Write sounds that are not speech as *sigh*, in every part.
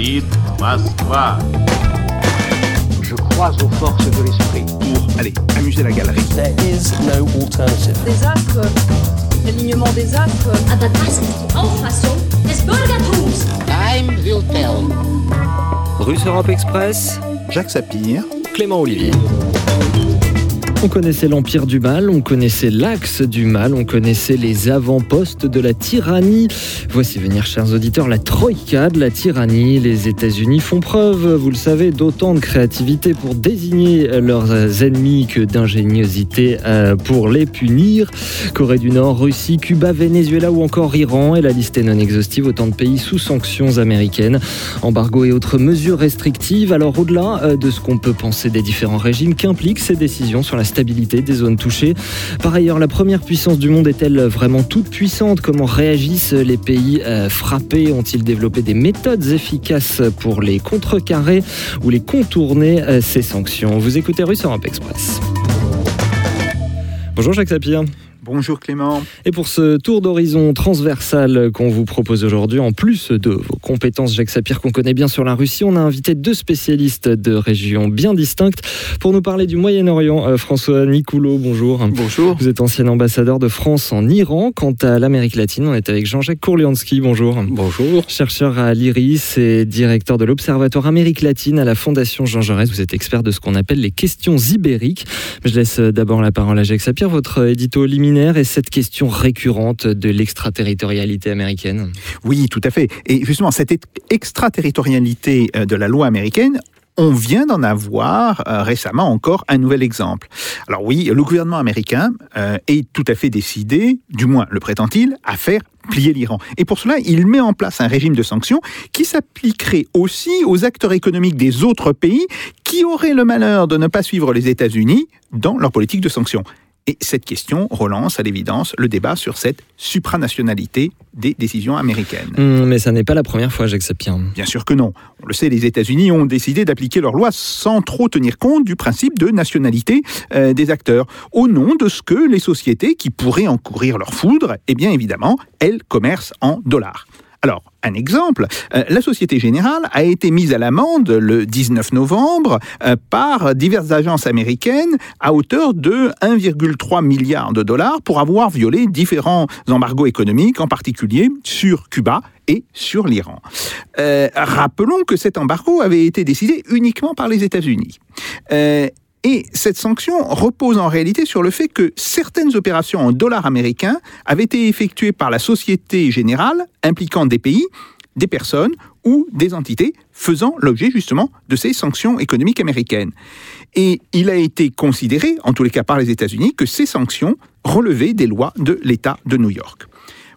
Madrid, Je crois aux forces de l'esprit pour aller amuser la galerie. There is no alternative. Des astres, l'alignement des astres. Aber das ist die Auffassung des Time will tell. Russe Europe Express, Jacques Sapir, Clément Olivier. On connaissait l'empire du mal, on connaissait l'axe du mal, on connaissait les avant-postes de la tyrannie. Voici venir, chers auditeurs, la troïka de la tyrannie. Les États-Unis font preuve, vous le savez, d'autant de créativité pour désigner leurs ennemis que d'ingéniosité euh, pour les punir. Corée du Nord, Russie, Cuba, Venezuela ou encore Iran. Et la liste est non exhaustive, autant de pays sous sanctions américaines, embargo et autres mesures restrictives. Alors au-delà euh, de ce qu'on peut penser des différents régimes, qu'impliquent ces décisions sur la stabilité des zones touchées. Par ailleurs, la première puissance du monde est-elle vraiment toute puissante? Comment réagissent les pays euh, frappés? Ont-ils développé des méthodes efficaces pour les contrecarrer ou les contourner euh, ces sanctions? Vous écoutez Russe Europe Express. Bonjour Jacques Sapir. Bonjour Clément. Et pour ce tour d'horizon transversal qu'on vous propose aujourd'hui, en plus de vos compétences Jacques Sapir qu'on connaît bien sur la Russie, on a invité deux spécialistes de régions bien distinctes pour nous parler du Moyen-Orient. Euh, François Nicoulot, bonjour. Bonjour. Vous êtes ancien ambassadeur de France en Iran. Quant à l'Amérique latine, on est avec Jean-Jacques Kourliansky, bonjour. Bonjour. Chercheur à l'IRIS et directeur de l'Observatoire Amérique latine à la Fondation Jean Jaurès. Vous êtes expert de ce qu'on appelle les questions ibériques. Je laisse d'abord la parole à Jacques Sapir, votre édito liminaire et cette question récurrente de l'extraterritorialité américaine. Oui, tout à fait. Et justement, cette extraterritorialité euh, de la loi américaine, on vient d'en avoir euh, récemment encore un nouvel exemple. Alors oui, le gouvernement américain euh, est tout à fait décidé, du moins le prétend-il, à faire plier l'Iran. Et pour cela, il met en place un régime de sanctions qui s'appliquerait aussi aux acteurs économiques des autres pays qui auraient le malheur de ne pas suivre les États-Unis dans leur politique de sanctions. Et cette question relance à l'évidence le débat sur cette supranationalité des décisions américaines. Hum, mais ça n'est pas la première fois, Jacques Sapir. Bien sûr que non. On le sait, les États-Unis ont décidé d'appliquer leurs lois sans trop tenir compte du principe de nationalité euh, des acteurs, au nom de ce que les sociétés qui pourraient encourir leur foudre, eh bien évidemment, elles commercent en dollars. Alors, un exemple, euh, la Société Générale a été mise à l'amende le 19 novembre euh, par diverses agences américaines à hauteur de 1,3 milliard de dollars pour avoir violé différents embargos économiques, en particulier sur Cuba et sur l'Iran. Euh, rappelons que cet embargo avait été décidé uniquement par les États-Unis. Et cette sanction repose en réalité sur le fait que certaines opérations en dollars américains avaient été effectuées par la Société Générale impliquant des pays, des personnes ou des entités faisant l'objet justement de ces sanctions économiques américaines. Et il a été considéré, en tous les cas par les États-Unis, que ces sanctions relevaient des lois de l'État de New York.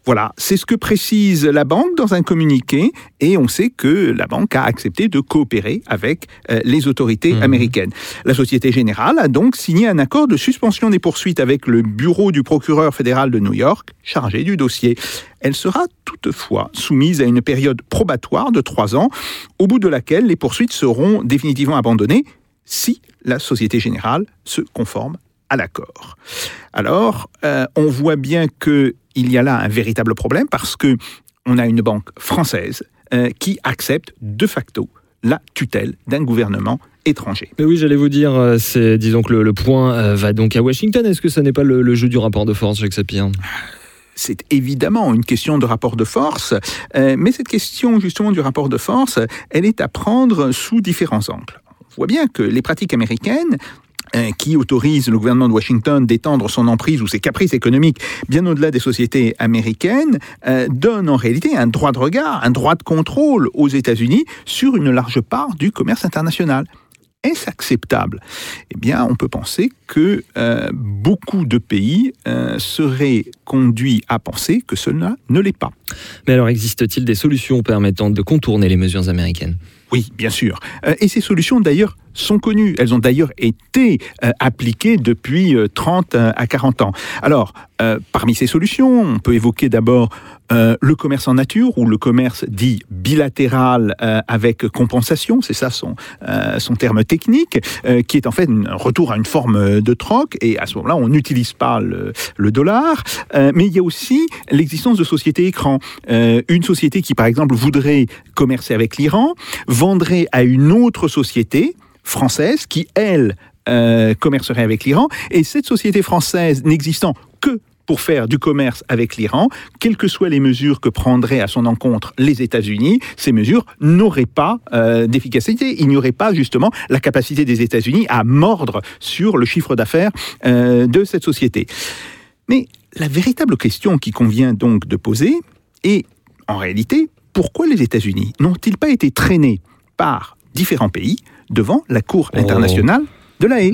Voilà, c'est ce que précise la banque dans un communiqué et on sait que la banque a accepté de coopérer avec euh, les autorités Mhm. américaines. La Société Générale a donc signé un accord de suspension des poursuites avec le bureau du procureur fédéral de New York chargé du dossier. Elle sera toutefois soumise à une période probatoire de trois ans, au bout de laquelle les poursuites seront définitivement abandonnées si la Société Générale se conforme à l'accord. Alors, euh, on voit bien que il y a là un véritable problème parce que on a une banque française euh, qui accepte de facto la tutelle d'un gouvernement étranger. Mais oui, j'allais vous dire, euh, c'est, disons que le, le point euh, va donc à Washington. Est-ce que ce n'est pas le, le jeu du rapport de force, Jacques Sapir? C'est évidemment une question de rapport de force, euh, mais cette question justement du rapport de force, elle est à prendre sous différents angles. On voit bien que les pratiques américaines qui autorisent le gouvernement de Washington d'étendre son emprise ou ses caprices économiques bien au-delà des sociétés américaines, euh, donnent en réalité un droit de regard, un droit de contrôle aux États-Unis sur une large part du commerce international. Est-ce acceptable Eh bien, on peut penser que euh, beaucoup de pays euh, seraient conduits à penser que cela ne l'est pas. Mais alors, existe-t-il des solutions permettant de contourner les mesures américaines? Oui, bien sûr. Euh, et ces solutions, d'ailleurs, sont connues. Elles ont d'ailleurs été euh, appliquées depuis euh, 30 à 40 ans. Alors, parmi ces solutions, on peut évoquer d'abord euh, le commerce en nature ou le commerce dit bilatéral euh, avec compensation, c'est ça son, euh, son terme technique, qui est en fait un retour à une forme de troc, et à ce moment-là, on n'utilise pas le, le dollar. Mais il y a aussi l'existence de sociétés écrans. Une société qui, par exemple, voudrait commercer avec l'Iran, vendrait à une autre société française qui, elle, commercerait avec l'Iran. Et cette société française n'existant que pour faire du commerce avec l'Iran, quelles que soient les mesures que prendraient à son encontre les États-Unis, ces mesures n'auraient pas euh, d'efficacité. Il n'y aurait pas justement la capacité des États-Unis à mordre sur le chiffre d'affaires euh, de cette société. Mais la véritable question qui convient donc de poser est, en réalité, pourquoi les États-Unis n'ont-ils pas été traînés par différents pays devant la Cour Oh. internationale de la haie?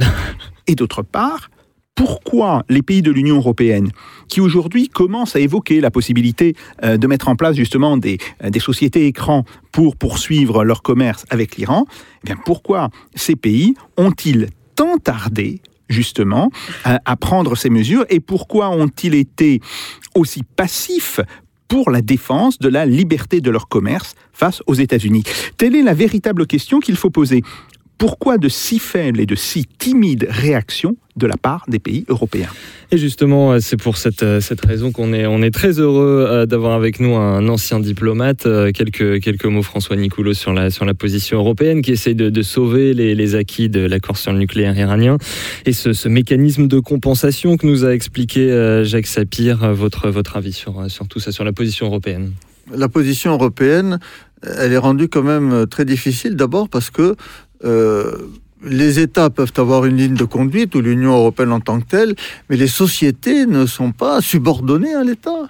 Et d'autre part, pourquoi les pays de l'Union européenne, qui aujourd'hui commencent à évoquer la possibilité euh, de mettre en place justement des, euh, des sociétés écrans pour poursuivre leur commerce avec l'Iran, eh pourquoi ces pays ont-ils tant tardé justement à prendre ces mesures et pourquoi ont-ils été aussi passifs pour la défense de la liberté de leur commerce face aux États-Unis? Telle est la véritable question qu'il faut poser. Pourquoi de si faibles et de si timides réactions de la part des pays européens Et justement, euh, c'est pour cette, euh, cette raison qu'on est, on est très heureux euh, d'avoir avec nous un ancien diplomate. Quelques, quelques mots, François Nicoulot, sur la, sur la position européenne qui essaye de, de sauver les, les acquis de l'accord sur le nucléaire iranien. Et ce, ce mécanisme de compensation que nous a expliqué Jacques Sapir, votre, votre avis sur, sur tout ça, sur la position européenne la position européenne, elle est rendue quand même très difficile. D'abord parce que euh, les États peuvent avoir une ligne de conduite ou l'Union européenne en tant que telle, mais les sociétés ne sont pas subordonnées à l'État.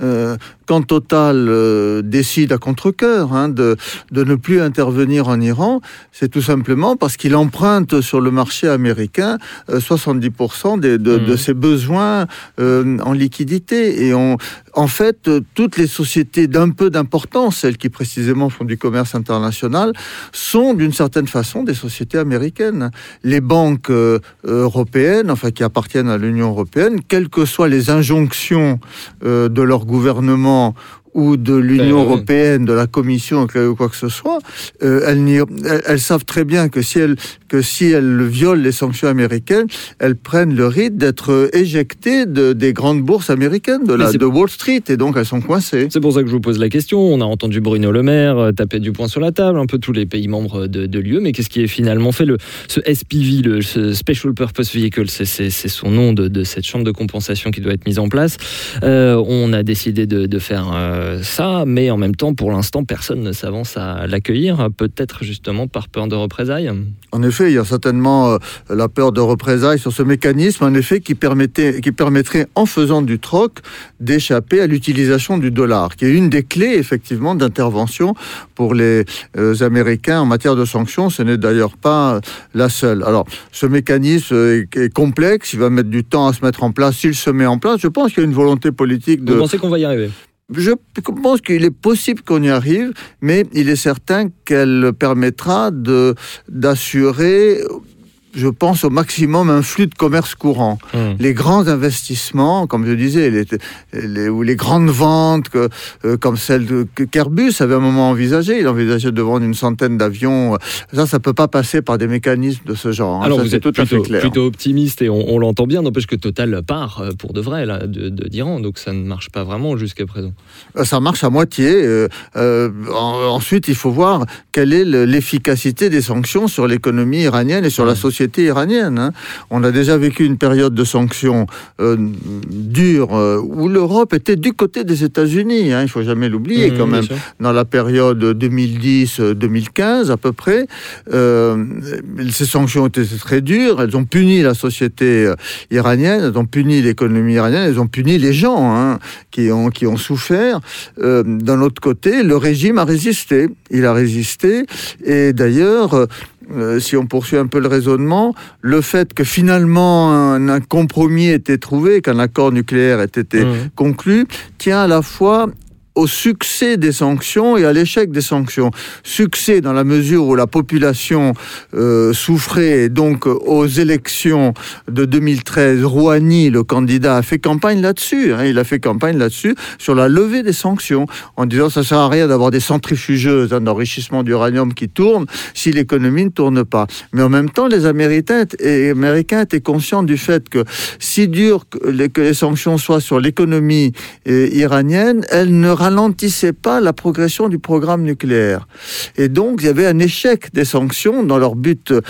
Euh, quand Total euh, décide à contre-coeur hein, de, de ne plus intervenir en Iran, c'est tout simplement parce qu'il emprunte sur le marché américain euh, 70% des- de, de Mhm. ses besoins euh, en liquidité. Et on, en fait, euh, toutes les sociétés d'un peu d'importance, celles qui précisément font du commerce international, sont d'une certaine façon des sociétés américaines. Les banques euh, européennes, enfin qui appartiennent à l'Union européenne, quelles que soient les injonctions euh, de leur gouvernement ou de l'Union Ben, européenne, de la Commission, ou quoi que ce soit, euh, elles, n'y- elles- elles savent très bien que si elles, que si elles violent les sanctions américaines, elles prennent le risque d'être éjectées de, des grandes bourses américaines, de, la, Wall Street, et donc elles sont coincées. C'est pour ça que je vous pose la question. On a entendu Bruno Le Maire euh, taper du poing sur la table, un peu tous les pays membres de, de l'UE, mais qu'est-ce qui est finalement fait? Le, Ce SPV, le ce Special Purpose Vehicle, c'est- son nom de, de cette chambre de compensation qui doit être mise en place. Euh, on a décidé de, de faire euh, ça, mais en même temps, pour l'instant, personne ne s'avance à l'accueillir, peut-être justement par peur de représailles. En effet, il y a certainement euh, la peur de représailles sur ce mécanisme, en effet, qui, permettait, qui permettrait, en faisant du troc, d'échapper à l'utilisation du dollar, qui est une des clés, effectivement, d'intervention pour les euh, Américains en matière de sanctions. Ce n'est d'ailleurs pas euh, la seule. Alors, ce mécanisme est, est complexe, il va mettre du temps à se mettre en place. S'il se met en place, je pense qu'il y a une volonté politique de, Vous pensez qu'on va y arriver? Je pense qu'il est possible qu'on y arrive, mais il est certain qu'elle permettra d'assurer, je pense, au maximum un flux de commerce courant. Hum. Les grands investissements, comme je disais, les, les- ou les grandes ventes, que, euh, comme celle de, que qu'Airbus avait un moment envisagé, il envisageait de vendre une centaine d'avions. Ça, ça peut pas passer par des mécanismes de ce genre. hein. Alors vous êtes tout à fait plutôt, clair. plutôt optimiste et on, on l'entend bien, n'empêche que Total part euh, pour de vrai là, de- d'Iran, donc ça ne marche pas vraiment jusqu'à présent. Euh, Ça marche à moitié. euh, euh, en- ensuite, il faut voir quelle est le- l'efficacité des sanctions sur l'économie iranienne et sur la société iranienne. hein. On a déjà vécu une période de sanctions euh, dures euh, où l'Europe était du côté des États-Unis. hein, il faut jamais l'oublier Mmh, quand même. Dans la période 2010-2015 à peu près, euh, ces sanctions étaient très dures. Elles ont puni la société iranienne, elles ont puni l'économie iranienne, elles ont puni les gens hein, qui, ont, qui ont souffert. D'un autre côté, le régime a résisté. Il a résisté. Et d'ailleurs, euh, si on poursuit un peu le raisonnement, le fait que finalement un, un compromis ait été trouvé, qu'un accord nucléaire ait été Hum. conclu, tient à la fois au succès des sanctions et à l'échec des sanctions. Succès dans la mesure où la population euh, souffrait, donc euh, aux élections de 2013, Rouhani, le candidat, a fait campagne là-dessus. hein. il a fait campagne là-dessus sur la levée des sanctions, en disant ça sert à rien d'avoir des centrifugeuses hein, d'enrichissement d'uranium qui tournent si l'économie ne tourne pas. Mais en même temps, les Américains, et Américains étaient conscients du fait que si dur que les, que les sanctions soient sur l'économie euh, iranienne, elles ne ralentissaient pas la progression du programme nucléaire. Et donc, il y avait un échec des sanctions dans leur but euh,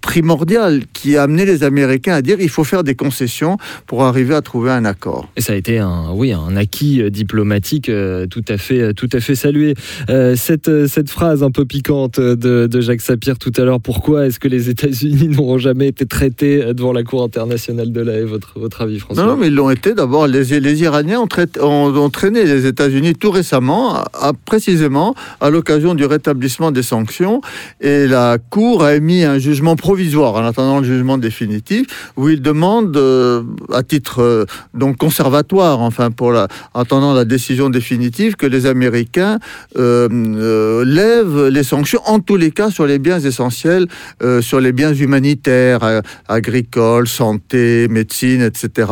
primordial qui a amené les Américains à dire il faut faire des concessions pour arriver à trouver un accord. Et ça a été un, oui, un acquis euh, diplomatique euh, tout à fait, tout à fait salué. Euh, cette, cette phrase un peu piquante de, de Jacques Sapir tout à l'heure, pourquoi est-ce que les États-Unis *laughs* n'auront jamais été traités devant la Cour internationale de la haie Votre, votre avis, François? Non, non, mais ils l'ont été. D'abord, les, les Iraniens ont, traité- ont- ont traîné les États-Unis tout récemment, précisément à l'occasion du rétablissement des sanctions. Et la Cour a émis un jugement provisoire en attendant le jugement définitif, où il demande, euh, à titre euh, donc conservatoire, enfin pour la, en attendant la décision définitive, que les Américains euh, lèvent les sanctions, en tous les cas sur les biens essentiels, sur les biens humanitaires, agricoles, santé, médecine, etc.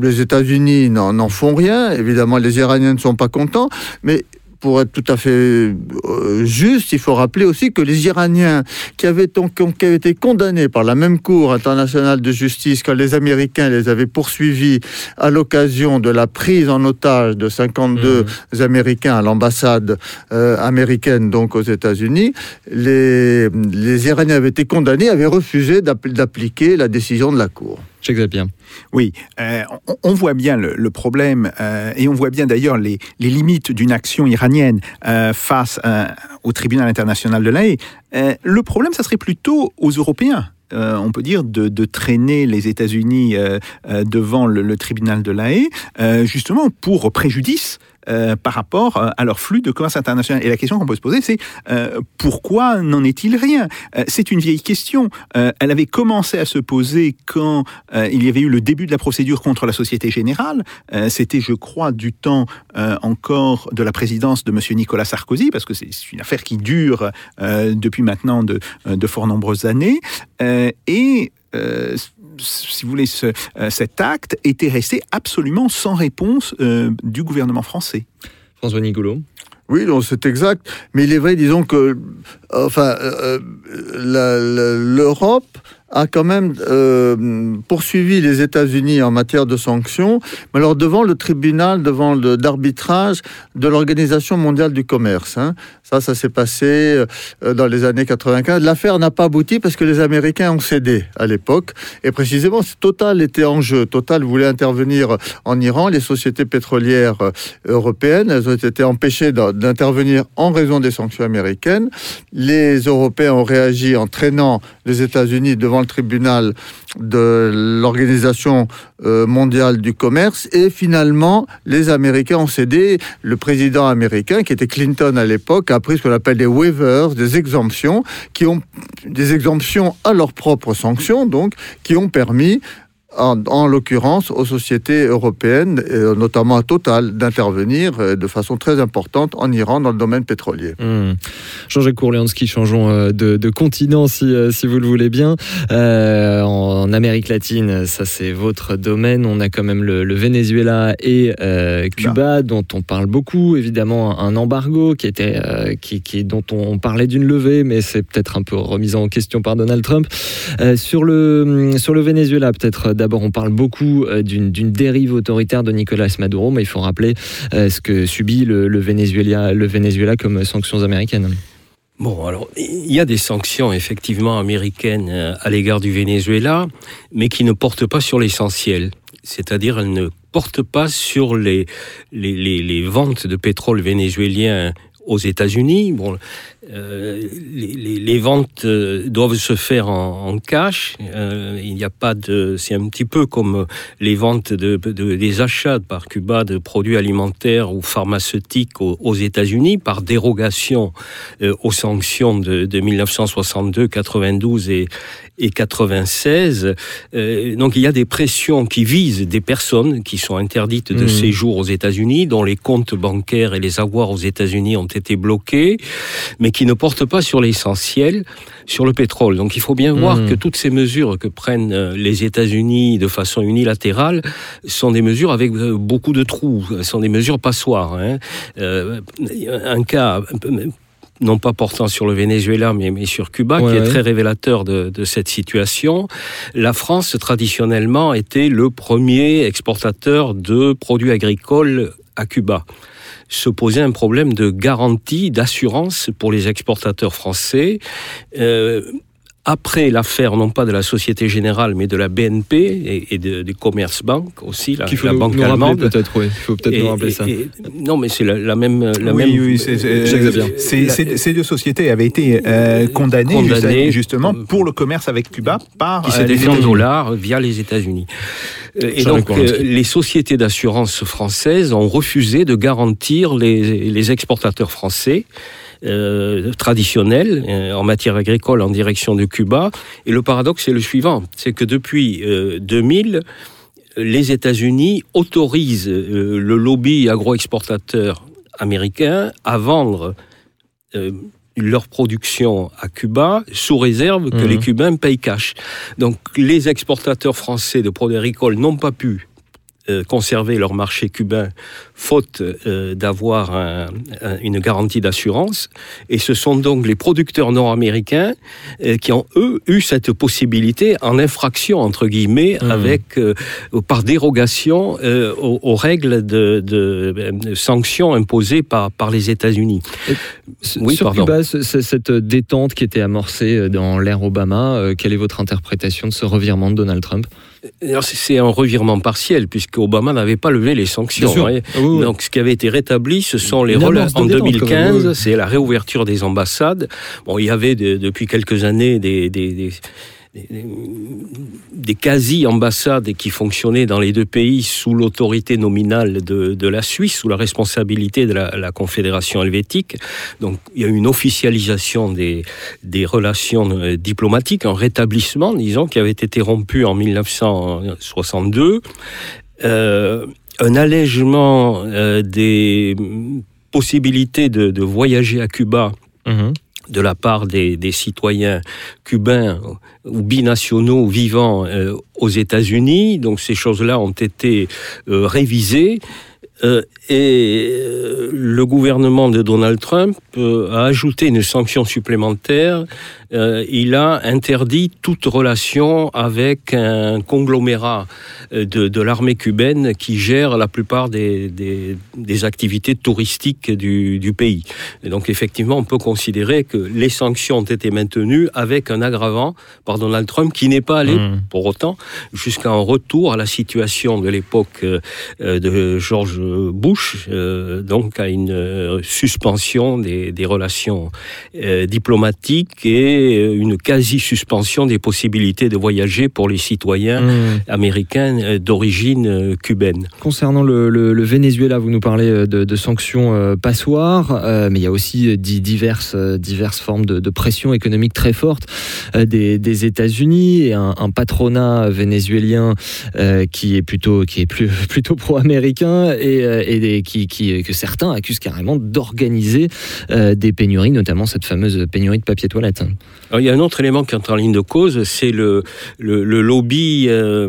Les États-Unis n'en font rien. Évidemment, les Iraniens ne sont pas contents, mais pour être tout à fait euh, juste, il faut rappeler aussi que les Iraniens qui avaient, donc- qui avaient été condamnés par la même Cour internationale de justice quand les Américains les avaient poursuivis à l'occasion de la prise en otage de 52 Américains à l'ambassade euh, américaine, donc aux États-Unis, les, les Iraniens avaient été condamnés, avaient refusé d'app- d'appliquer la décision de la Cour. Jacques Sapir. Oui, euh, on, voit bien le, problème euh, et on voit bien d'ailleurs les, limites d'une action iranienne euh, face euh, au tribunal international de la Haye. Euh, le problème, ça serait plutôt aux Européens. on peut dire, de, traîner les États-Unis devant le, le tribunal de la Haye, euh, justement pour préjudice euh, par rapport euh, à leur flux de commerce international. Et la question qu'on peut se poser, c'est euh, pourquoi n'en est-il rien? C'est une vieille question. Elle avait commencé à se poser quand il y avait eu le début de la procédure contre la Société Générale. C'était, je crois, du temps encore de la présidence de M. Nicolas Sarkozy, parce que c'est une affaire qui dure depuis maintenant de, fort nombreuses années. Et euh, si vous voulez, ce- euh, cet acte était resté absolument sans réponse euh, du gouvernement français. François Nicolau. Oui, c'est exact. Mais il est vrai, disons que, enfin, euh, la- la- l'Europe a quand même euh, poursuivi les États-Unis en matière de sanctions, mais alors devant le tribunal, devant le d'arbitrage de l'Organisation mondiale du commerce. hein. Ça, ça s'est passé euh, dans les années 95. L'affaire n'a pas abouti parce que les Américains ont cédé à l'époque. Et précisément, Total était en jeu. Total voulait intervenir en Iran. Les sociétés pétrolières euh, européennes, elles ont été empêchées d'intervenir en raison des sanctions américaines. Les Européens ont réagi en traînant les États-Unis devant tribunal de l'Organisation euh, mondiale du commerce. Et finalement, les Américains ont cédé. Le président américain, qui était Clinton à l'époque, a pris ce qu'on appelle des waivers, des exemptions, qui ont des exemptions à leurs propres sanctions, donc, qui ont permis en, en l'occurrence aux sociétés européennes, et notamment à Total, d'intervenir euh, de façon très importante en Iran dans le domaine pétrolier. Hmm. Jean-Jacques Kourlianski, changeons euh, de, de continent si, euh, si vous le voulez bien. Euh, en Amérique latine, ça c'est votre domaine. On a quand même le, le Venezuela et euh, Cuba, dont on parle beaucoup. Évidemment, un embargo qui était, euh, qui, qui- dont on parlait d'une levée, mais c'est peut-être un peu remis en question par Donald Trump. Euh, sur, le, sur le Venezuela, peut-être euh, d'abord, on parle beaucoup euh, d'une dérive autoritaire de Nicolas Maduro, mais il faut rappeler euh, ce que subit le, Venezuela, le Venezuela comme sanctions américaines. Bon, alors, il y a des sanctions effectivement américaines euh, à l'égard du Venezuela, mais qui ne portent pas sur l'essentiel. C'est-à-dire, elles ne portent pas sur les ventes de pétrole vénézuélien aux États-Unis. Bon, euh, les, les, les ventes euh, doivent se faire en, en cash. Euh, il n'y a pas de. C'est un petit peu comme les ventes de, de- des achats par Cuba de produits alimentaires ou pharmaceutiques aux, aux États-Unis par dérogation euh, aux sanctions de, de 1962, 92 et, et 96. Euh, donc il y a des pressions qui visent des personnes qui sont interdites de Mhm. séjour aux États-Unis, dont les comptes bancaires et les avoirs aux États-Unis ont été bloqués, mais qui ne portent pas sur l'essentiel, sur le pétrole. Donc il faut bien voir Mhm. que toutes ces mesures que prennent euh, les États-Unis de façon unilatérale sont des mesures avec euh, beaucoup de trous, sont des mesures passoires. hein. Euh, un cas non pas portant sur le Venezuela, mais, mais sur Cuba, Ouais, qui est très révélateur de, de cette situation. La France, traditionnellement, était le premier exportateur de produits agricoles à Cuba. Se posait un problème de garantie, d'assurance pour les exportateurs français. Euh, après l'affaire, non pas de la Société Générale, mais de la BNP et, et de, du Commerzbank aussi, la, faut la nous, banque nous allemande. peut-être, oui. Il faut peut-être nous rappeler et- ça. et- non, mais c'est la, la même, la oui, même. oui, c'est- c'est- Jacques Xavier. c'est- c'est- ces deux sociétés avaient été euh, condamnées, Condamnées. justement pour le commerce avec Cuba par qui euh, en États-Unis. dollars via les États-Unis. Euh, Et donc, euh, les sociétés d'assurance françaises ont refusé de garantir les, les exportateurs français. Euh, traditionnels euh, en matière agricole en direction de Cuba. Et le paradoxe est le suivant, c'est que depuis euh, 2000, les États-Unis autorisent euh, le lobby agroexportateur américain à vendre euh, leur production à Cuba sous réserve que les Cubains payent cash. Donc les exportateurs français de produits agricoles n'ont pas pu euh, conserver leur marché cubain faute euh, d'avoir un- un- une garantie d'assurance. Et ce sont donc les producteurs nord-américains euh, qui ont, eux, eu cette possibilité en infraction, entre guillemets, Mhm. avec, euh, par dérogation aux, aux règles de, de- de sanctions imposées par, par les États-Unis. Oui, Sur pardon. Cuba, ce- ce- cette détente qui était amorcée dans l'ère Obama, quelle est votre interprétation de ce revirement de Donald Trump? C'est- un revirement partiel, puisque Obama n'avait pas levé les sanctions. Hein. Oui, Donc, ce qui avait été rétabli, ce sont les de en détente, quand même, 2015, oui, oui. c'est la réouverture des ambassades. Bon, il y avait de- depuis quelques années des, des, des- des- des quasi-ambassades qui fonctionnaient dans les deux pays sous l'autorité nominale de, de la Suisse, sous la responsabilité de la, la Confédération helvétique. Donc, il y a eu une officialisation des, des relations euh, diplomatiques, un rétablissement, disons, qui avait été rompu en 1962. Euh, un allègement euh, des possibilités de, de voyager à Cuba Mhm. de la part des, des citoyens cubains ou binationaux vivant euh, aux États-Unis. Donc ces choses-là ont été euh, révisées. Euh, et le gouvernement de Donald Trump a ajouté une sanction supplémentaire. Euh, il a interdit toute relation avec un conglomérat euh, de, de l'armée cubaine qui gère la plupart des, des, des activités touristiques du, du pays. Et donc effectivement, on peut considérer que les sanctions ont été maintenues avec un aggravant par Donald Trump qui n'est pas allé Mhm. pour autant jusqu'à un retour à la situation de l'époque euh, de George Bush, donc à une suspension des, des relations diplomatiques et euh, une quasi-suspension des possibilités de voyager pour les citoyens Mhm. américains euh, d'origine euh, cubaine. Concernant le, le- le Venezuela, vous nous parlez de, de sanctions passoires, euh, mais il y a aussi di- diverses, diverses formes de, de pression économique très forte des, des États-Unis et un, un patronat vénézuélien euh, qui est plutôt, qui est plus, *laughs* plutôt pro-américain et, et des- qui, qui- que certains accusent carrément d'organiser euh, des pénuries, notamment cette fameuse pénurie de papier toilette. Alors, il y a un autre élément qui entre en ligne de cause, c'est le, le, le lobby euh,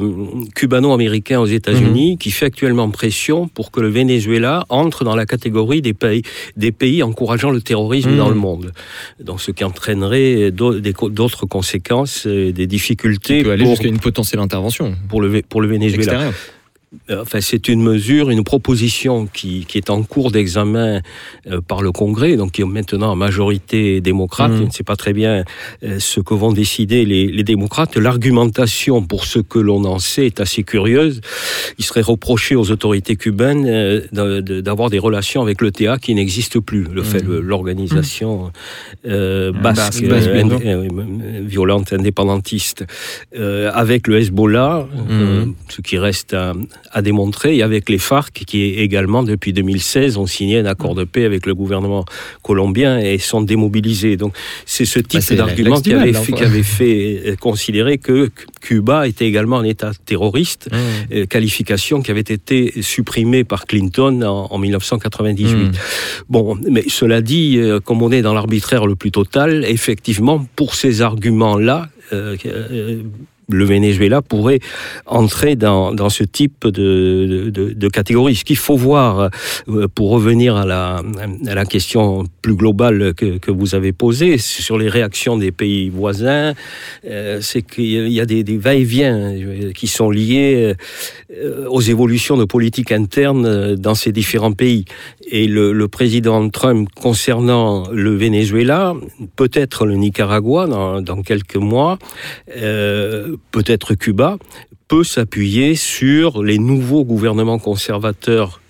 cubano-américain aux États-Unis qui fait actuellement pression pour que le Venezuela entre dans la catégorie des pays, des pays encourageant le terrorisme Mhm. dans le monde. Donc, ce qui entraînerait co- d'autres conséquences, euh, des Qui difficultés peut aller pour, jusqu'à une potentielle intervention pour, le, Vé- pour le Venezuela. Euh, Enfin, c'est une mesure, une proposition qui, qui est en cours d'examen euh, par le Congrès, donc qui est maintenant en majorité démocrate. Mhm. Je ne sais pas très bien euh, ce que vont décider les, les démocrates. L'argumentation, pour ce que l'on en sait, est assez curieuse. Il serait reproché aux autorités cubaines euh, d'avoir des relations avec l'ETA qui n'existe plus. Le fait, le- l'organisation basque, ind- violente, indépendantiste, avec le Hezbollah, Mhm. ce qui reste à, à démontrer, et avec les FARC, qui également, depuis 2016, ont signé un accord de paix avec le gouvernement colombien et sont démobilisés. Donc c'est ce type c'est d'argument qui, avait fait- enfin. qui avait fait euh, considérer que Cuba était également un État terroriste, Mmh. euh, qualification qui avait été supprimée par Clinton en, en 1998. Mmh. Bon, mais cela dit, euh, comme on est dans l'arbitraire le plus total, effectivement, pour ces arguments-là, euh, euh, le Venezuela pourrait entrer dans, ce type de, catégorie. Ce qu'il faut voir, euh, pour revenir à la, question plus globale que, vous avez posée, sur les réactions des pays voisins, euh, c'est qu'il y a des, va-et-vient euh, qui sont liés aux évolutions de politique interne dans ces différents pays. Et le, président Trump, concernant le Venezuela, peut-être le Nicaragua dans, quelques mois, peut-être Cuba, peut s'appuyer sur les nouveaux gouvernements conservateurs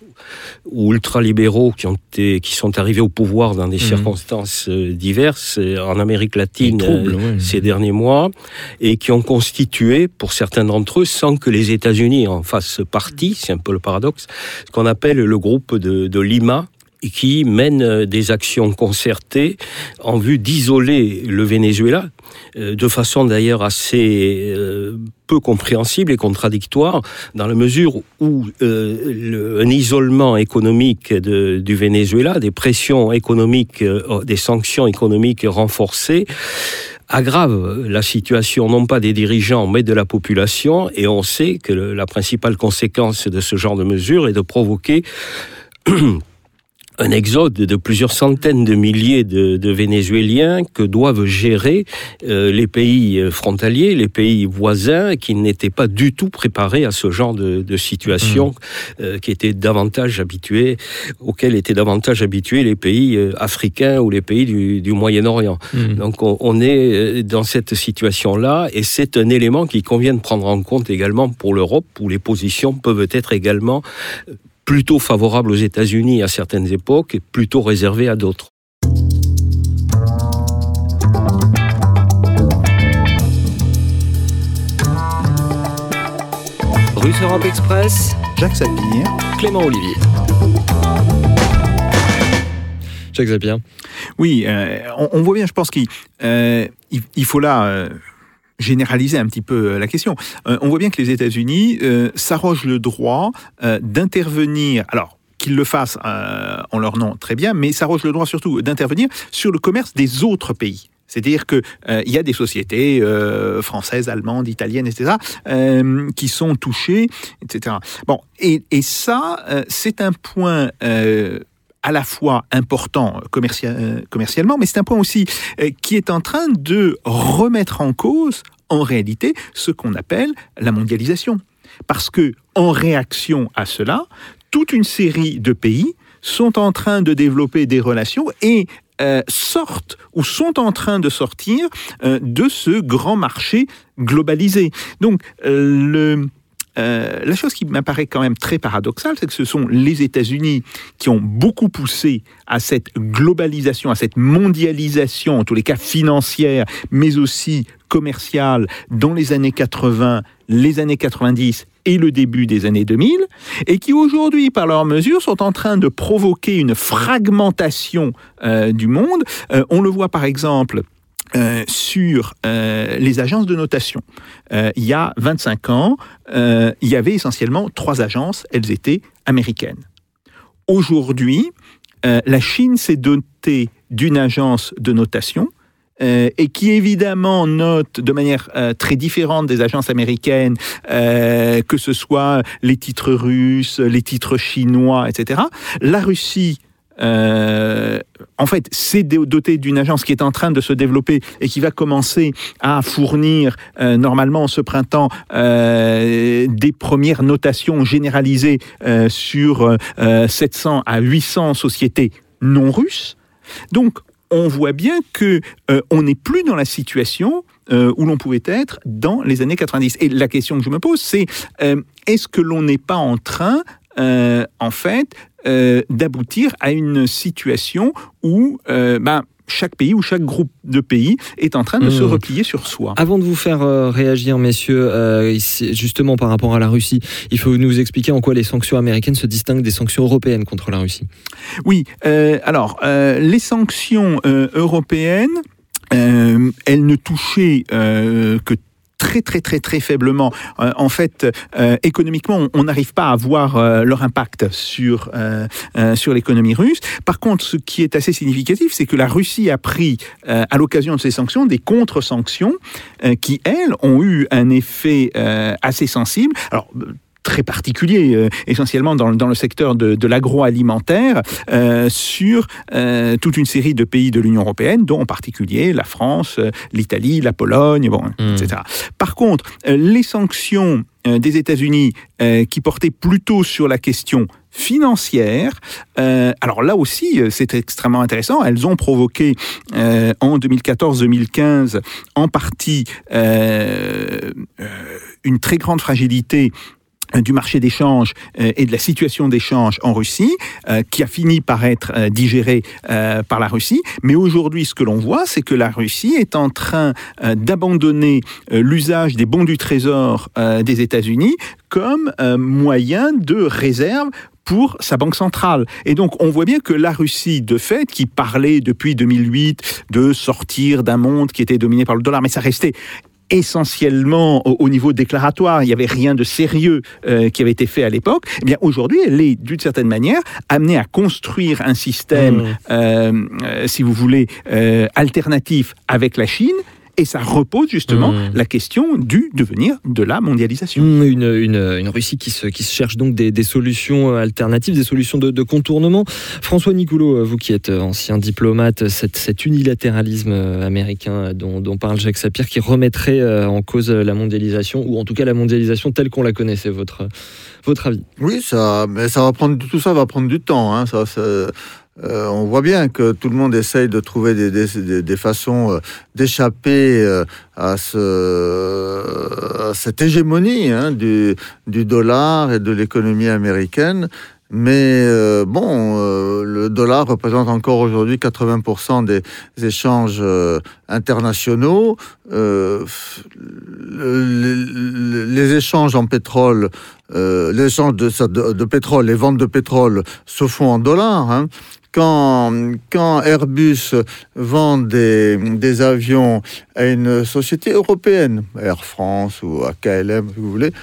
ou ultralibéraux qui, ont été, qui sont arrivés au pouvoir dans des Mhm. circonstances euh, diverses euh, en Amérique latine troubles, euh, ces derniers mois et qui ont constitué, pour certains d'entre eux, sans que les États-Unis en fassent partie, c'est un peu le paradoxe, ce qu'on appelle le groupe de, de Lima qui mène euh, des actions concertées en vue d'isoler le Venezuela, euh, de façon d'ailleurs assez euh, peu compréhensible et contradictoire, dans la mesure où un isolement économique du Venezuela, des pressions économiques, euh, des sanctions économiques renforcées, aggrave la situation non pas des dirigeants mais de la population. Et on sait que la principale conséquence de ce genre de mesures est de provoquer un exode de plusieurs centaines de milliers de, de Vénézuéliens que doivent gérer euh, les pays euh, frontaliers, les pays voisins, qui n'étaient pas du tout préparés à ce genre de, de situation, euh, qui étaient davantage habitués, auxquels étaient davantage habitués les pays euh, africains ou les pays du, du Moyen-Orient. Mmh. Donc on, on est euh, dans cette situation-là et c'est un élément qu'il convient de prendre en compte également pour l'Europe où les positions peuvent être également euh, plutôt favorables aux États-Unis à certaines époques et plutôt réservées à d'autres. Russe Europe Express, Jacques Sapir. Clément Olivier. Jacques Zapier. Oui, euh, on, on voit bien, je pense qu'il euh, il, il faut là euh, généraliser un petit peu euh, la question. Euh, on voit bien que les États-Unis euh, s'arrogent le droit euh, d'intervenir. Alors, qu'ils le fassent euh, en leur nom, très bien, mais s'arrogent le droit surtout d'intervenir sur le commerce des autres pays. C'est-à-dire qu'il il y a des sociétés euh, françaises, allemandes, italiennes, etc., euh, qui sont touchées, etc. Bon, et, ça, euh, c'est un point euh, à la fois important euh, commercialement, mais c'est un point aussi euh, qui est en train de remettre en cause, en réalité, ce qu'on appelle la mondialisation. Parce que, en réaction à cela, toute une série de pays sont en train de développer des relations et euh, sortent ou sont en train de sortir de ce grand marché globalisé. Donc, le, euh, la chose qui m'apparaît quand même très paradoxale, c'est que ce sont les États-Unis qui ont beaucoup poussé à cette globalisation, à cette mondialisation, en tous les cas financière, mais aussi commerciale, dans les années 80, les années 90 et le début des années 2000, et qui aujourd'hui, par leurs mesures, sont en train de provoquer une fragmentation euh, du monde. Euh, on le voit par exemple euh, sur euh, les agences de notation. Euh, il y a 25 ans, il y avait essentiellement trois agences, elles étaient américaines. Aujourd'hui, la Chine s'est dotée d'une agence de notation et qui évidemment note de manière très différente des agences américaines, que ce soit les titres russes, les titres chinois, etc. La Russie euh, en fait, c'est doté d'une agence qui est en train de se développer et qui va commencer à fournir euh, normalement ce printemps euh, des premières notations généralisées euh, sur euh, 700 à 800 sociétés non russes. Donc, on voit bien que on n'est plus dans la situation où l'on pouvait être dans les années 90. Et la question que je me pose, c'est est-ce que l'on n'est pas en train, en fait, euh, d'aboutir à une situation où, euh, ben, chaque pays ou chaque groupe de pays est en train de se Mmh. replier sur soi. Avant de vous faire euh, réagir, messieurs, euh, justement par rapport à la Russie, il faut nous expliquer en quoi les sanctions américaines se distinguent des sanctions européennes contre la Russie. Oui, euh, alors les sanctions européennes, euh, elles ne touchaient euh, que très très très très faiblement. Euh, en fait, euh, économiquement, on- n'arrive pas à voir euh, leur impact sur sur l'économie russe. Par contre, ce qui est assez significatif, c'est que la Russie a pris à l'occasion de ces sanctions des contre-sanctions qui elles ont eu un effet assez sensible. Alors très particulier, euh, essentiellement dans, le- dans le secteur de, de l'agroalimentaire, euh, sur euh, toute une série de pays de l'Union européenne, dont en particulier la France, euh, l'Italie, la Pologne, bon, Mm. etc. Par contre, euh, les sanctions euh, des États-Unis euh, qui portaient plutôt sur la question financière, euh, alors là aussi, c'est extrêmement intéressant. Elles ont provoqué euh, en 2014-2015 en partie euh, une très grande fragilité du marché d'échange euh, et de la situation d'échange en Russie, euh, qui a fini par être euh, digérée par la Russie. Mais aujourd'hui, ce que l'on voit, c'est que la Russie est en train d'abandonner l'usage des bons du trésor des États-Unis comme moyen de réserve pour sa banque centrale. Et donc, on voit bien que la Russie, de fait, qui parlait depuis 2008 de sortir d'un monde qui était dominé par le dollar, mais ça restait essentiellement au, au niveau déclaratoire, il n'y avait rien de sérieux euh, qui avait été fait à l'époque, eh bien aujourd'hui, elle est d'une certaine manière amenée à construire un système, Mmh. euh, euh, si vous voulez, alternatif avec la Chine. Et ça repose justement Mmh. la question du devenir de la mondialisation. Mmh, Une, une, une Russie qui se, qui se cherche donc des, des solutions euh, alternatives, des solutions de, de contournement. François Nicoulot, euh, vous qui êtes euh, ancien diplomate, cet, cet unilatéralisme américain dont, dont parle Jacques Sapir, qui remettrait en cause la mondialisation, ou en tout cas la mondialisation telle qu'on la connaissait, votre, votre avis? Oui, ça, mais ça va prendre tout ça va prendre du temps. hein, ça, ça, euh, on voit bien que tout le monde essaye de trouver des, des, des- façons euh, d'échapper euh, à, ce, à cette hégémonie hein, du, du dollar et de l'économie américaine. Mais bon, le dollar représente encore aujourd'hui 80% des échanges internationaux. Le- le- les échanges en pétrole, les échanges de, de, de pétrole, les ventes de pétrole se font en dollars. hein. Quand, Airbus vend des, avions à une société européenne, Air France ou à si vous voulez,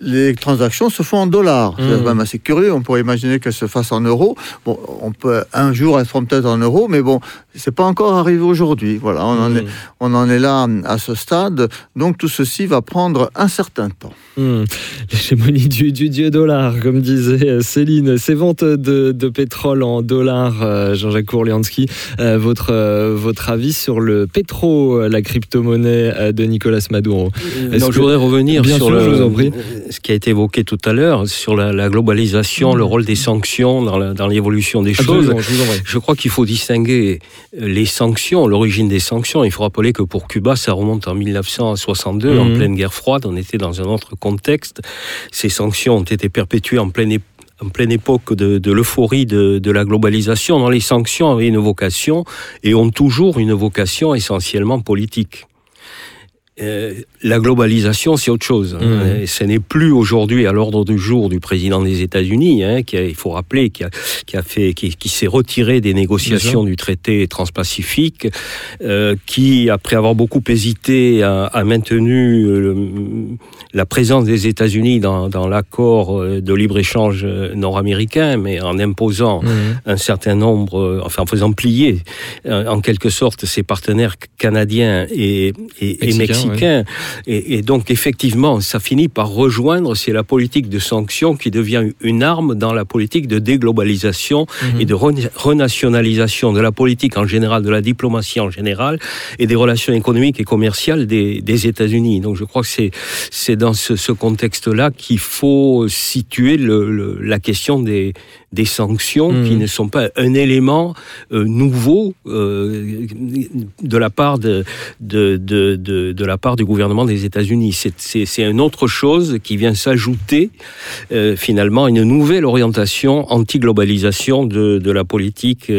les transactions se font en dollars. C'est Mmh. quand même assez curieux. On pourrait imaginer qu'elles se fassent en euros. Bon, on peut un jour elles seront peut-être en euros, mais bon, c'est pas encore arrivé aujourd'hui. Voilà, on en est, on en est là à ce stade. Donc tout ceci va prendre un certain temps. Mmh. L'hégémonie du, du dieu dollar, comme disait euh, Céline. Ces ventes de, de pétrole en dollars, euh, Jean-Jacques Kourlianski, euh, votre, votre avis sur le pétro, la crypto-monnaie de Nicolas Maduro? Est-ce Non, que- je voudrais revenir Bien sur sûr, le- je vous en prie. Ce qui a été évoqué tout à l'heure, sur la, la globalisation, le rôle des sanctions dans l'évolution des choses. Absolument, je crois qu'il faut distinguer les sanctions, l'origine des sanctions. Il faut rappeler que pour Cuba, ça remonte en 1962, en Mhm. pleine guerre froide. On était dans un autre contexte. Ces sanctions ont été perpétuées en pleine, ép- en pleine époque de, de l'euphorie de, de la globalisation. Dans les sanctions avaient une vocation et ont toujours une vocation essentiellement politique. Euh, la globalisation, c'est autre chose. hein. Et Ce n'est plus aujourd'hui à l'ordre du jour du président des États-Unis, hein, qui a, il faut rappeler, qui, a, qui, a fait, qui, qui s'est retiré des négociations du traité transpacifique, euh, qui, après avoir beaucoup hésité, a, a maintenu euh, la présence des États-Unis dans, dans l'accord de libre-échange nord-américain, mais en imposant Mmh. un certain nombre, enfin en faisant plier en quelque sorte ses partenaires canadiens et, et, et Mexicains, Et, et donc effectivement, ça finit par rejoindre, c'est la politique de sanctions qui devient une arme dans la politique de déglobalisation Mhm. et de rena- renationalisation de la politique en général, de la diplomatie en général et des relations économiques et commerciales des, des États-Unis. Donc je crois que c'est c'est dans ce, ce contexte-là qu'il faut situer le- le- la question des, des sanctions qui ne sont pas un élément euh, nouveau euh, de la part de, de, de, de, de la part du gouvernement des États-Unis. C'est- une autre chose qui vient s'ajouter euh, finalement à une nouvelle orientation anti-globalisation de, de la politique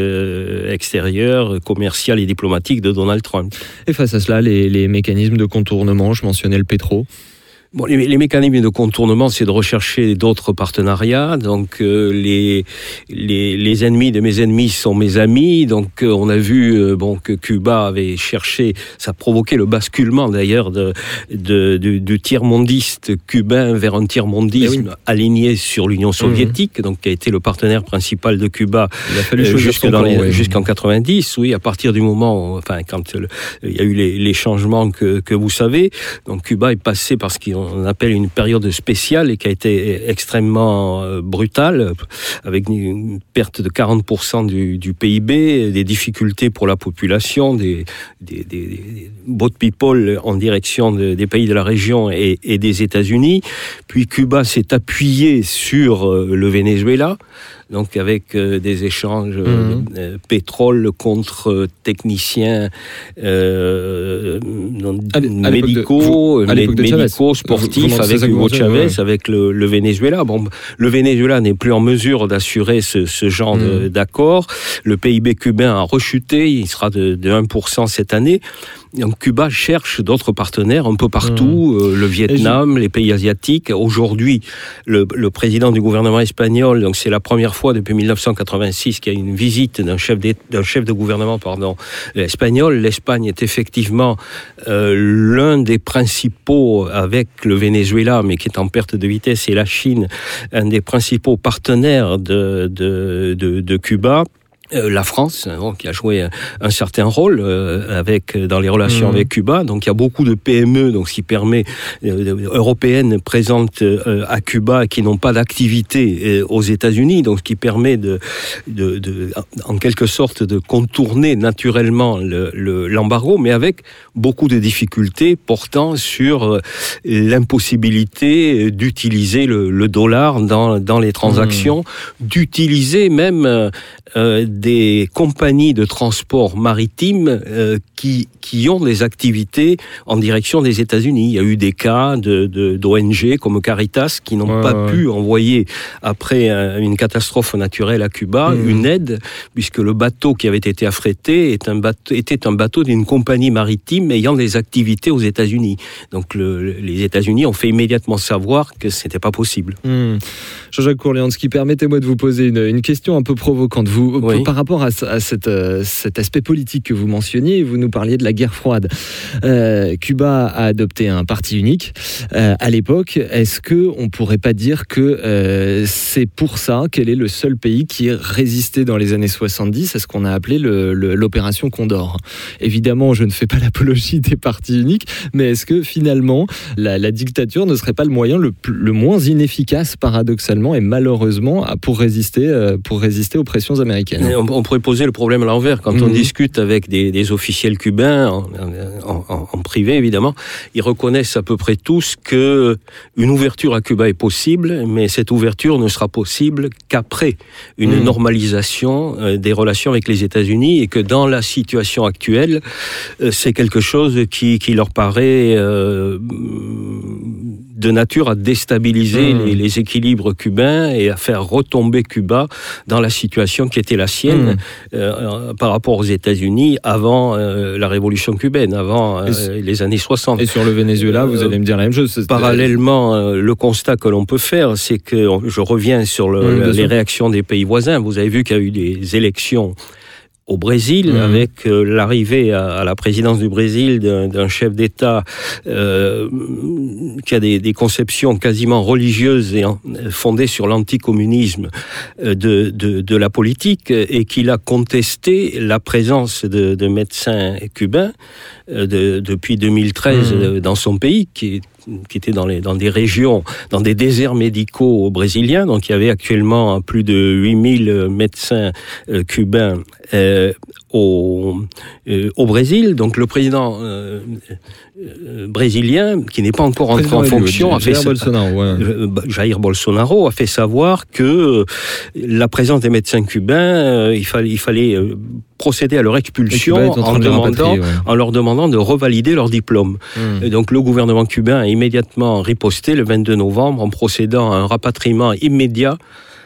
extérieure, commerciale et diplomatique de Donald Trump. Et face à cela, les, les mécanismes de contournement, je mentionnais le pétro. Bon, les, les mécanismes de contournement, c'est de rechercher d'autres partenariats. Donc, euh, les, les, les ennemis de mes ennemis sont mes amis. Donc, euh, on a vu euh, bon, que Cuba avait cherché, ça a provoqué le basculement d'ailleurs de, de, du, du tiers-mondiste cubain vers un tiers-mondisme aligné sur l'Union soviétique, donc qui a été le partenaire principal de Cuba Il a fallu choisir jusque son dans camp, les- ouais. jusqu'en 90, oui, à partir du moment, où- enfin, quand il y a eu les, les changements que, que vous savez, donc Cuba est passé par ce qu'on appelle une période spéciale et qui a été extrêmement euh, brutale, avec une perte de 40% du, PIB, des difficultés pour la population, des, des, boat people en direction de- des pays de la région et, et des États-Unis. Puis Cuba s'est appuyé sur euh, le Venezuela donc avec euh, des échanges euh, Mhm. euh, pétrole contre techniciens non- À de- médicaux, vous- médicaux, sportifs, vous- avec Hugo Chavez, ouais. avec le, le Venezuela. Bon, le Venezuela n'est plus en mesure d'assurer ce, ce genre Mhm. d'accord. Le PIB cubain a rechuté, il sera de, de 1% cette année. Donc Cuba cherche d'autres partenaires un peu partout, Mhm. euh, le Vietnam, les pays asiatiques. Aujourd'hui, le, le président du gouvernement espagnol, donc c'est la première fois depuis 1986 qu'il y a une visite d'un chef, d'un chef de gouvernement pardon, espagnol. L'Espagne est effectivement euh, l'un des principaux, avec le Venezuela, mais qui est en perte de vitesse, et la Chine, un des principaux partenaires de, de, de, de Cuba. Euh, la France, bon, qui a joué un, un certain rôle euh, avec dans les relations Mhm. avec Cuba. Donc il y a beaucoup de PME, donc ce qui permet euh, européennes présentes euh, à Cuba qui n'ont pas d'activité euh, aux États-Unis, donc ce qui permet de, de, de- en quelque sorte de contourner naturellement le- le- l'embargo, mais avec beaucoup de difficultés portant sur euh, l'impossibilité d'utiliser le, le dollar dans, dans les transactions, d'utiliser même euh, euh, des compagnies de transport maritime euh, qui, qui ont des activités en direction des États-Unis. Il y a eu des cas de, de- d'ONG comme Caritas qui n'ont Ouais, pas ouais. pu envoyer, après une catastrophe naturelle à Cuba, Mhm. une aide, puisque le bateau qui avait été affrété est un bateau, était un bateau d'une compagnie maritime ayant des activités aux États-Unis. Donc le- les États-Unis ont fait immédiatement savoir que ce n'était pas possible. Hmm. Jean-Jacques Courlianski, permettez-moi de vous poser une, une question un peu provocante. Vous, Oui. Par rapport à, euh, cet aspect politique que vous mentionniez, vous nous parliez de la guerre froide. Euh, Cuba a adopté un parti unique euh, à l'époque. Est-ce que on pourrait pas dire que c'est pour ça qu'elle est le seul pays qui résistait dans les années 70 à ce qu'on a appelé l'opération Condor? Évidemment, je ne fais pas l'apologie des partis uniques, mais est-ce que finalement la, dictature ne serait pas le moyen le, moins inefficace, paradoxalement et malheureusement, pour résister, aux pressions américaines? On, on pourrait poser le problème à l'envers. Quand on Mhm. discute avec des, des officiels cubains, en, en- en- privé évidemment, ils reconnaissent à peu près tous que une ouverture à Cuba est possible, mais cette ouverture ne sera possible qu'après une Mhm. normalisation euh, des relations avec les États-Unis et que dans la situation actuelle, euh, c'est quelque chose qui, qui leur paraît euh, de nature à déstabiliser Mhm. les, les équilibres cubains et à faire retomber Cuba dans la situation qui était la sienne Mhm. euh, par rapport aux États-Unis avant euh, la révolution cubaine, avant euh, les années 60. Et sur le Venezuela, vous allez me dire la même chose. Parallèlement, euh, le constat que l'on peut faire, c'est que je reviens sur le- les réactions des pays voisins. Vous avez vu qu'il y a eu des élections au Brésil, Mhm. avec euh, l'arrivée à, à la présidence du Brésil d'un chef d'État euh, qui a des, des conceptions quasiment religieuses et en- fondées sur l'anticommunisme euh, de, de, de la politique et qu'il a contesté la présence de, de médecins cubains de- depuis 2013 Mhm. dans son pays, qui, qui était dans, les, dans des régions, dans des déserts médicaux brésiliens. Donc il y avait actuellement plus de 8000 médecins euh, cubains euh, au, euh, au Brésil. Donc le président euh, euh, brésilien, qui n'est pas encore entré en fonction, a fait Jair Bolsonaro, ouais. euh, bah, Jair Bolsonaro a fait savoir que euh, la présence des médecins cubains, euh, il fallait, il fallait procédé à leur expulsion en demandant, ouais. leur demandant de revalider leur diplôme. Hmm. Et donc le gouvernement cubain a immédiatement riposté le 22 novembre en procédant à un rapatriement immédiat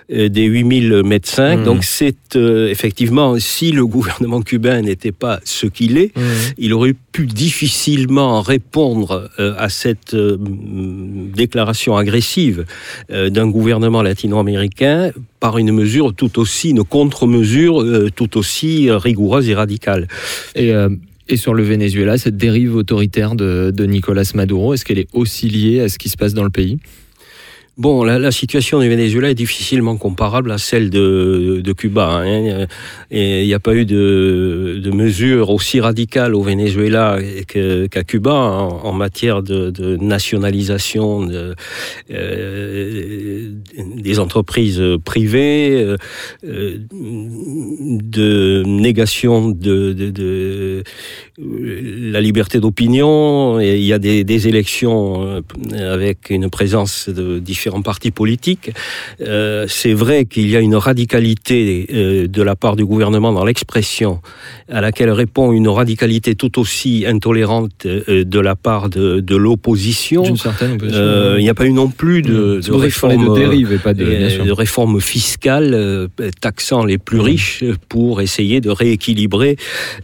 des 8000 médecins. Mhm. Donc c'est euh, effectivement, si le gouvernement *laughs* cubain n'était pas ce qu'il est, Hmm. il aurait pu difficilement répondre euh, à cette euh, déclaration agressive euh, d'un gouvernement latino-américain par une mesure tout aussi, une contre-mesure euh, tout aussi euh, rigoureuse et radicale. Et, euh, et sur le Venezuela, cette dérive autoritaire de, de Nicolas Maduro, est-ce qu'elle est aussi liée à ce qui se passe dans le pays? Bon, la, situation du Venezuela est difficilement comparable à celle de, Cuba. hein. Il n'y a pas eu de, mesures aussi radicales au Venezuela qu'à Cuba en, matière de, nationalisation euh, des entreprises privées, euh, de négation de, la liberté d'opinion. Il y a des, des élections euh, avec une présence de différents partis politiques. Euh, c'est vrai qu'il y a une radicalité euh, de la part du gouvernement dans l'expression à laquelle répond une radicalité tout aussi intolérante euh, de la part de, de l'opposition. Il n'y a pas eu non plus de, C'est de réforme de dérive et pas de. de réformes fiscales euh, taxant les plus Mhm. riches pour essayer de rééquilibrer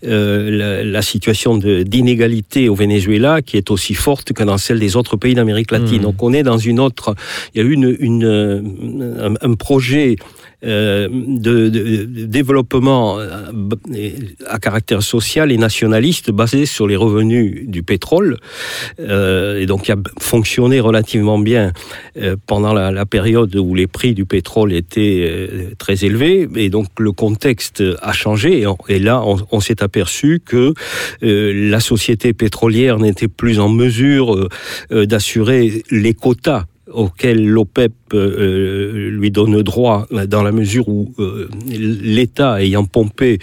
la, la situation d'inégalité au Venezuela qui est aussi forte que dans celle des autres pays d'Amérique latine. Mhm. Donc on est dans une autre... Il y a eu une, une, euh, un, projet euh, de, de- développement euh, à caractère social et nationaliste basé sur les revenus du pétrole. Euh, et donc qui a fonctionné relativement bien euh, pendant la, période où les prix du pétrole étaient très élevés. Et donc le contexte a changé. Et, là on, s'est aperçu que la société pétrolière n'était plus en mesure d'assurer les quotas auxquels l'OPEP euh, lui donne droit dans la mesure où euh, l'État ayant pompé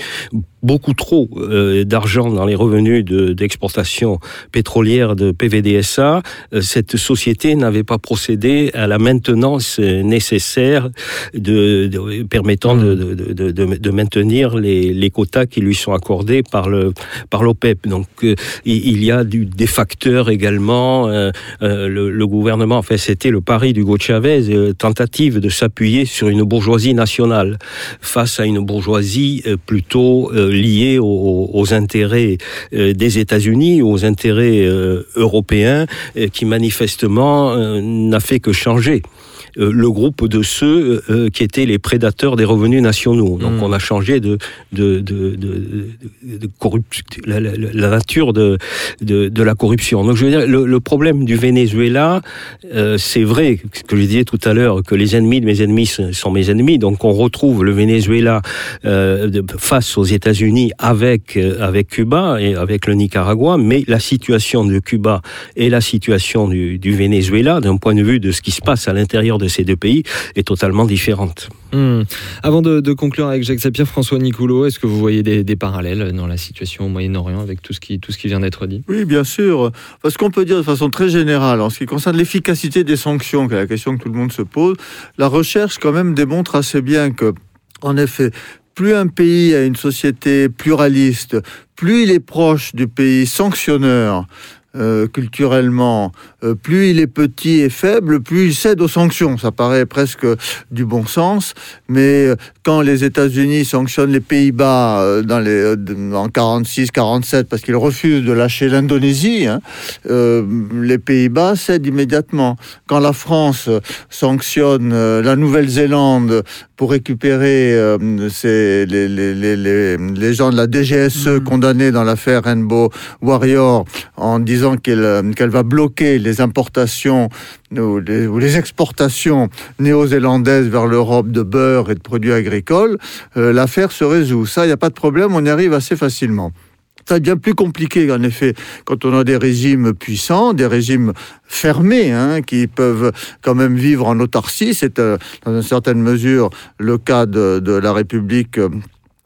beaucoup trop euh, d'argent dans les revenus de- d'exportation pétrolière de PVDSA, euh, cette société n'avait pas procédé à la maintenance euh, nécessaire permettant de, maintenir les, quotas qui lui sont accordés par l'OPEP. Donc euh, il y a du, des facteurs également. euh, euh, le, gouvernement, enfin c'était le pari d'Hugo Chavez, euh, tentative de s'appuyer sur une bourgeoisie nationale face à une bourgeoisie euh, plutôt euh, liée aux, aux intérêts des États-Unis, aux intérêts européens, qui manifestement n'a fait que changer le groupe de ceux qui étaient les prédateurs des revenus nationaux. Donc Mm. on a changé de, la, la- la nature de, la corruption. Donc je veux dire, le, le problème du Venezuela, euh, c'est vrai, ce que je disais tout à l'heure, que les ennemis de mes ennemis sont mes ennemis. Donc on retrouve le Venezuela euh, face aux États-Unis avec, euh, avec Cuba et avec le Nicaragua, mais la situation de Cuba et la situation du, du Venezuela, d'un point de vue de ce qui se passe à l'intérieur de ces deux pays, est totalement différente. Hmm. Avant de, de conclure avec Jacques Sapir, François Nicoulot, est-ce que vous voyez des, des parallèles dans la situation au Moyen-Orient avec tout ce qui, tout ce qui vient d'être dit? Oui, bien sûr. Parce qu'on peut dire de façon très générale, en ce qui concerne l'efficacité des sanctions, qui est la question que tout le monde se pose, la recherche quand même démontre assez bien que, en effet, plus un pays a une société pluraliste, plus il est proche du pays sanctionneur. Euh, culturellement, euh, plus il est petit et faible, plus il cède aux sanctions. Ça paraît presque du bon sens, mais euh, quand les États-Unis sanctionnent les Pays-Bas dans les, en 46-47 parce qu'ils refusent de lâcher l'Indonésie, hein, les Pays-Bas cèdent immédiatement. Quand la France sanctionne la Nouvelle-Zélande pour récupérer euh, ces- les, les, les, les, gens de la DGSE condamnés dans l'affaire Rainbow Warrior en disant qu'elle euh, va bloquer les importations ou les, ou les exportations néo-zélandaises vers l'Europe de beurre et de produits agricoles, euh, l'affaire se résout. Ça, il n'y a pas de problème, on y arrive assez facilement. Ça devient plus compliqué, en effet, quand on a des régimes puissants, des régimes fermés, hein, qui peuvent quand même vivre en autarcie. C'est euh, dans une certaine mesure le cas de, de la République. euh,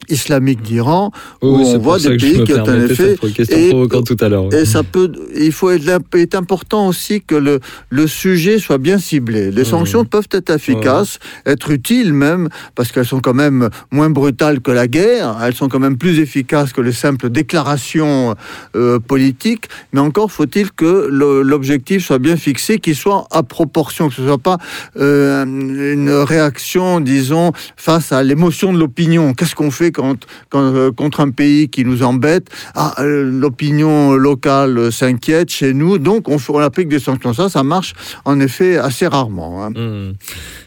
islamique d'Iran, Oui, où on voit des pays qui ont un effet. et- tout à l'heure. Et ça peut, il faut être, est important aussi que le, le sujet soit bien ciblé. Les Mmh. sanctions peuvent être efficaces, être utiles même, parce qu'elles sont quand même moins brutales que la guerre. Elles sont quand même plus efficaces que les simples déclarations euh, politiques. Mais encore faut-il que l'objectif soit bien fixé, qu'il soit à proportion, que ce soit pas euh, une réaction, disons, face à l'émotion de l'opinion. Qu'est-ce qu'on fait euh, contre un pays qui nous embête ah, euh, l'opinion locale euh, s'inquiète chez nous, donc on, applique des sanctions. Ça, ça marche en effet assez rarement. hein. Hmm.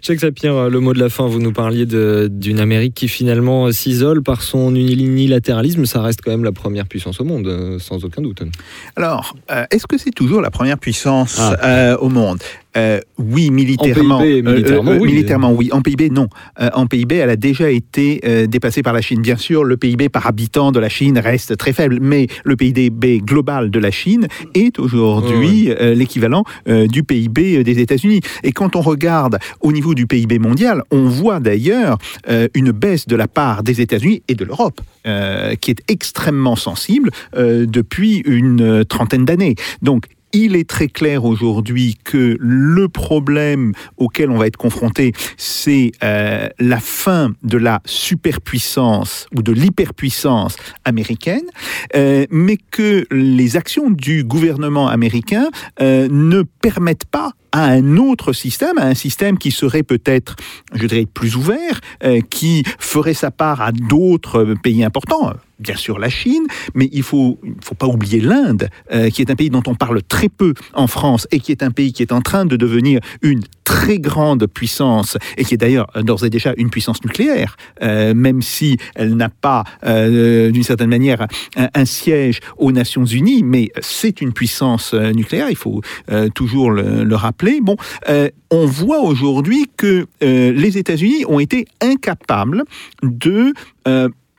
Jacques Sapir, le mot de la fin, vous nous parliez d'une Amérique qui finalement euh, s'isole par son unilatéralisme. Ça reste quand même la première puissance au monde, euh, sans aucun doute. Alors, euh, est-ce que c'est toujours la première puissance Ah. euh, au monde? Euh, Oui, militairement. PIB, militairement, oui. militairement, oui. En PIB, non. Euh, en PIB, elle a déjà été euh, dépassée par la Chine. Bien sûr, le PIB par habitant de la Chine reste très faible, mais le PIB global de la Chine est aujourd'hui euh, l'équivalent euh, du PIB des États-Unis. Et quand on regarde au niveau du PIB mondial, on voit d'ailleurs euh, une baisse de la part des États-Unis et de l'Europe, euh, qui est extrêmement sensible euh, depuis une euh, trentaine d'années. Donc, il est très clair aujourd'hui que le problème auquel on va être confronté, c'est euh, la fin de la superpuissance ou de l'hyperpuissance américaine, euh, mais que les actions du gouvernement américain euh, ne permettent pas à un autre système, à un système qui serait peut-être, je dirais, plus ouvert, euh, qui ferait sa part à d'autres pays importants, bien sûr la Chine, mais il faut, il faut pas oublier l'Inde, euh, qui est un pays dont on parle très peu en France et qui est un pays qui est en train de devenir une très grande puissance et qui est d'ailleurs euh, d'ores et déjà une puissance nucléaire, euh, même si elle n'a pas, euh, d'une certaine manière, un, siège aux Nations Unies, mais c'est une puissance nucléaire, il faut toujours le, le rappeler. Bon, on voit aujourd'hui que les États-Unis ont été incapables de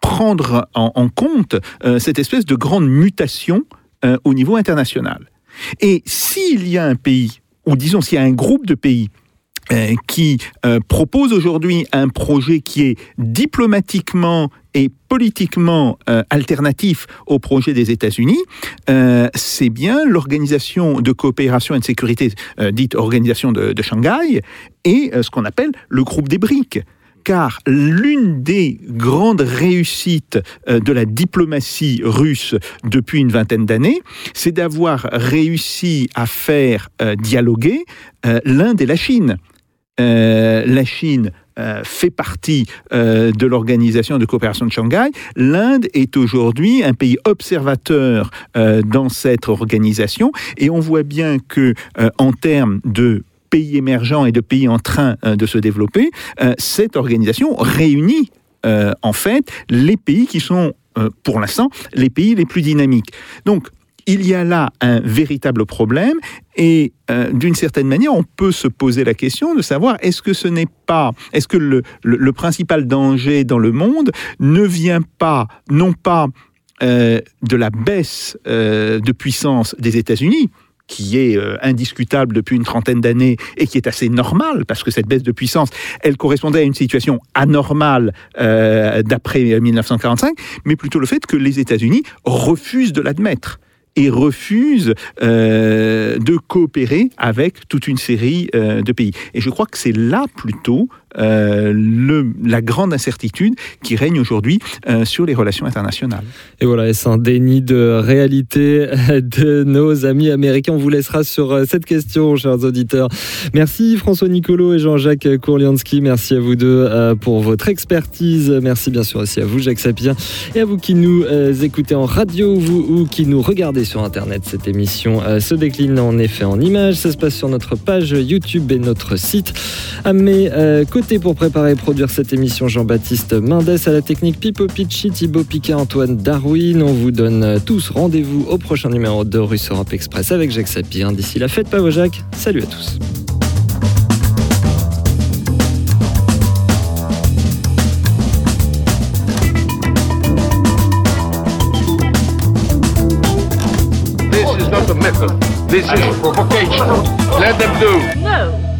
prendre en, compte cette espèce de grande mutation au niveau international. Et s'il y a un pays, ou disons s'il y a un groupe de pays euh, qui euh, propose aujourd'hui un projet qui est diplomatiquement et politiquement euh, alternatif au projet des États-Unis, c'est bien l'organisation de coopération et de sécurité, dite organisation de, Shanghai, et ce qu'on appelle le groupe des BRICS car l'une des grandes réussites euh, de la diplomatie russe depuis une vingtaine d'années, c'est d'avoir réussi à faire euh, dialoguer euh, l'Inde et la Chine. La Chine fait partie de l'organisation de coopération de Shanghai. L'Inde est aujourd'hui un pays observateur dans cette organisation et on voit bien que en termes de pays émergents et de pays en train euh, de se développer, euh, cette organisation réunit euh, en fait les pays qui sont pour l'instant les pays les plus dynamiques. Donc il y a là un véritable problème et d'une certaine manière, on peut se poser la question de savoir est-ce que ce n'est pas, est-ce que le, principal danger dans le monde ne vient pas, non pas de la baisse de puissance des États-Unis, qui est euh, indiscutable depuis une trentaine d'années et qui est assez normale, parce que cette baisse de puissance, elle correspondait à une situation anormale euh, d'après 1945, mais plutôt le fait que les États-Unis refusent de l'admettre et refusent euh, de coopérer avec toute une série euh, de pays. Et je crois que c'est là plutôt euh, la grande incertitude qui règne aujourd'hui euh, sur les relations internationales. Et voilà, est-ce un déni de réalité *laughs* de nos amis américains? On vous laissera sur euh, cette question, chers auditeurs. Merci François Nicolo et Jean-Jacques Kourlianski. Merci à vous deux pour votre expertise. Merci bien sûr aussi à vous, Jacques Sapir, et à vous qui nous écoutez en radio ou qui nous regardez sur Internet. Cette émission se décline en effet en images. Ça se passe sur notre page YouTube et notre site. À mes euh, pour préparer et produire cette émission, Jean-Baptiste Mendes à la technique Pipo Picci, Thibaut Piquet, Antoine Darwin. On vous donne tous rendez-vous au prochain numéro de Russe Europe Express avec Jacques Sapir. D'ici là, faites pas vos Jacques. Salut à tous. This is not a method. This is provocation. Let them do. No.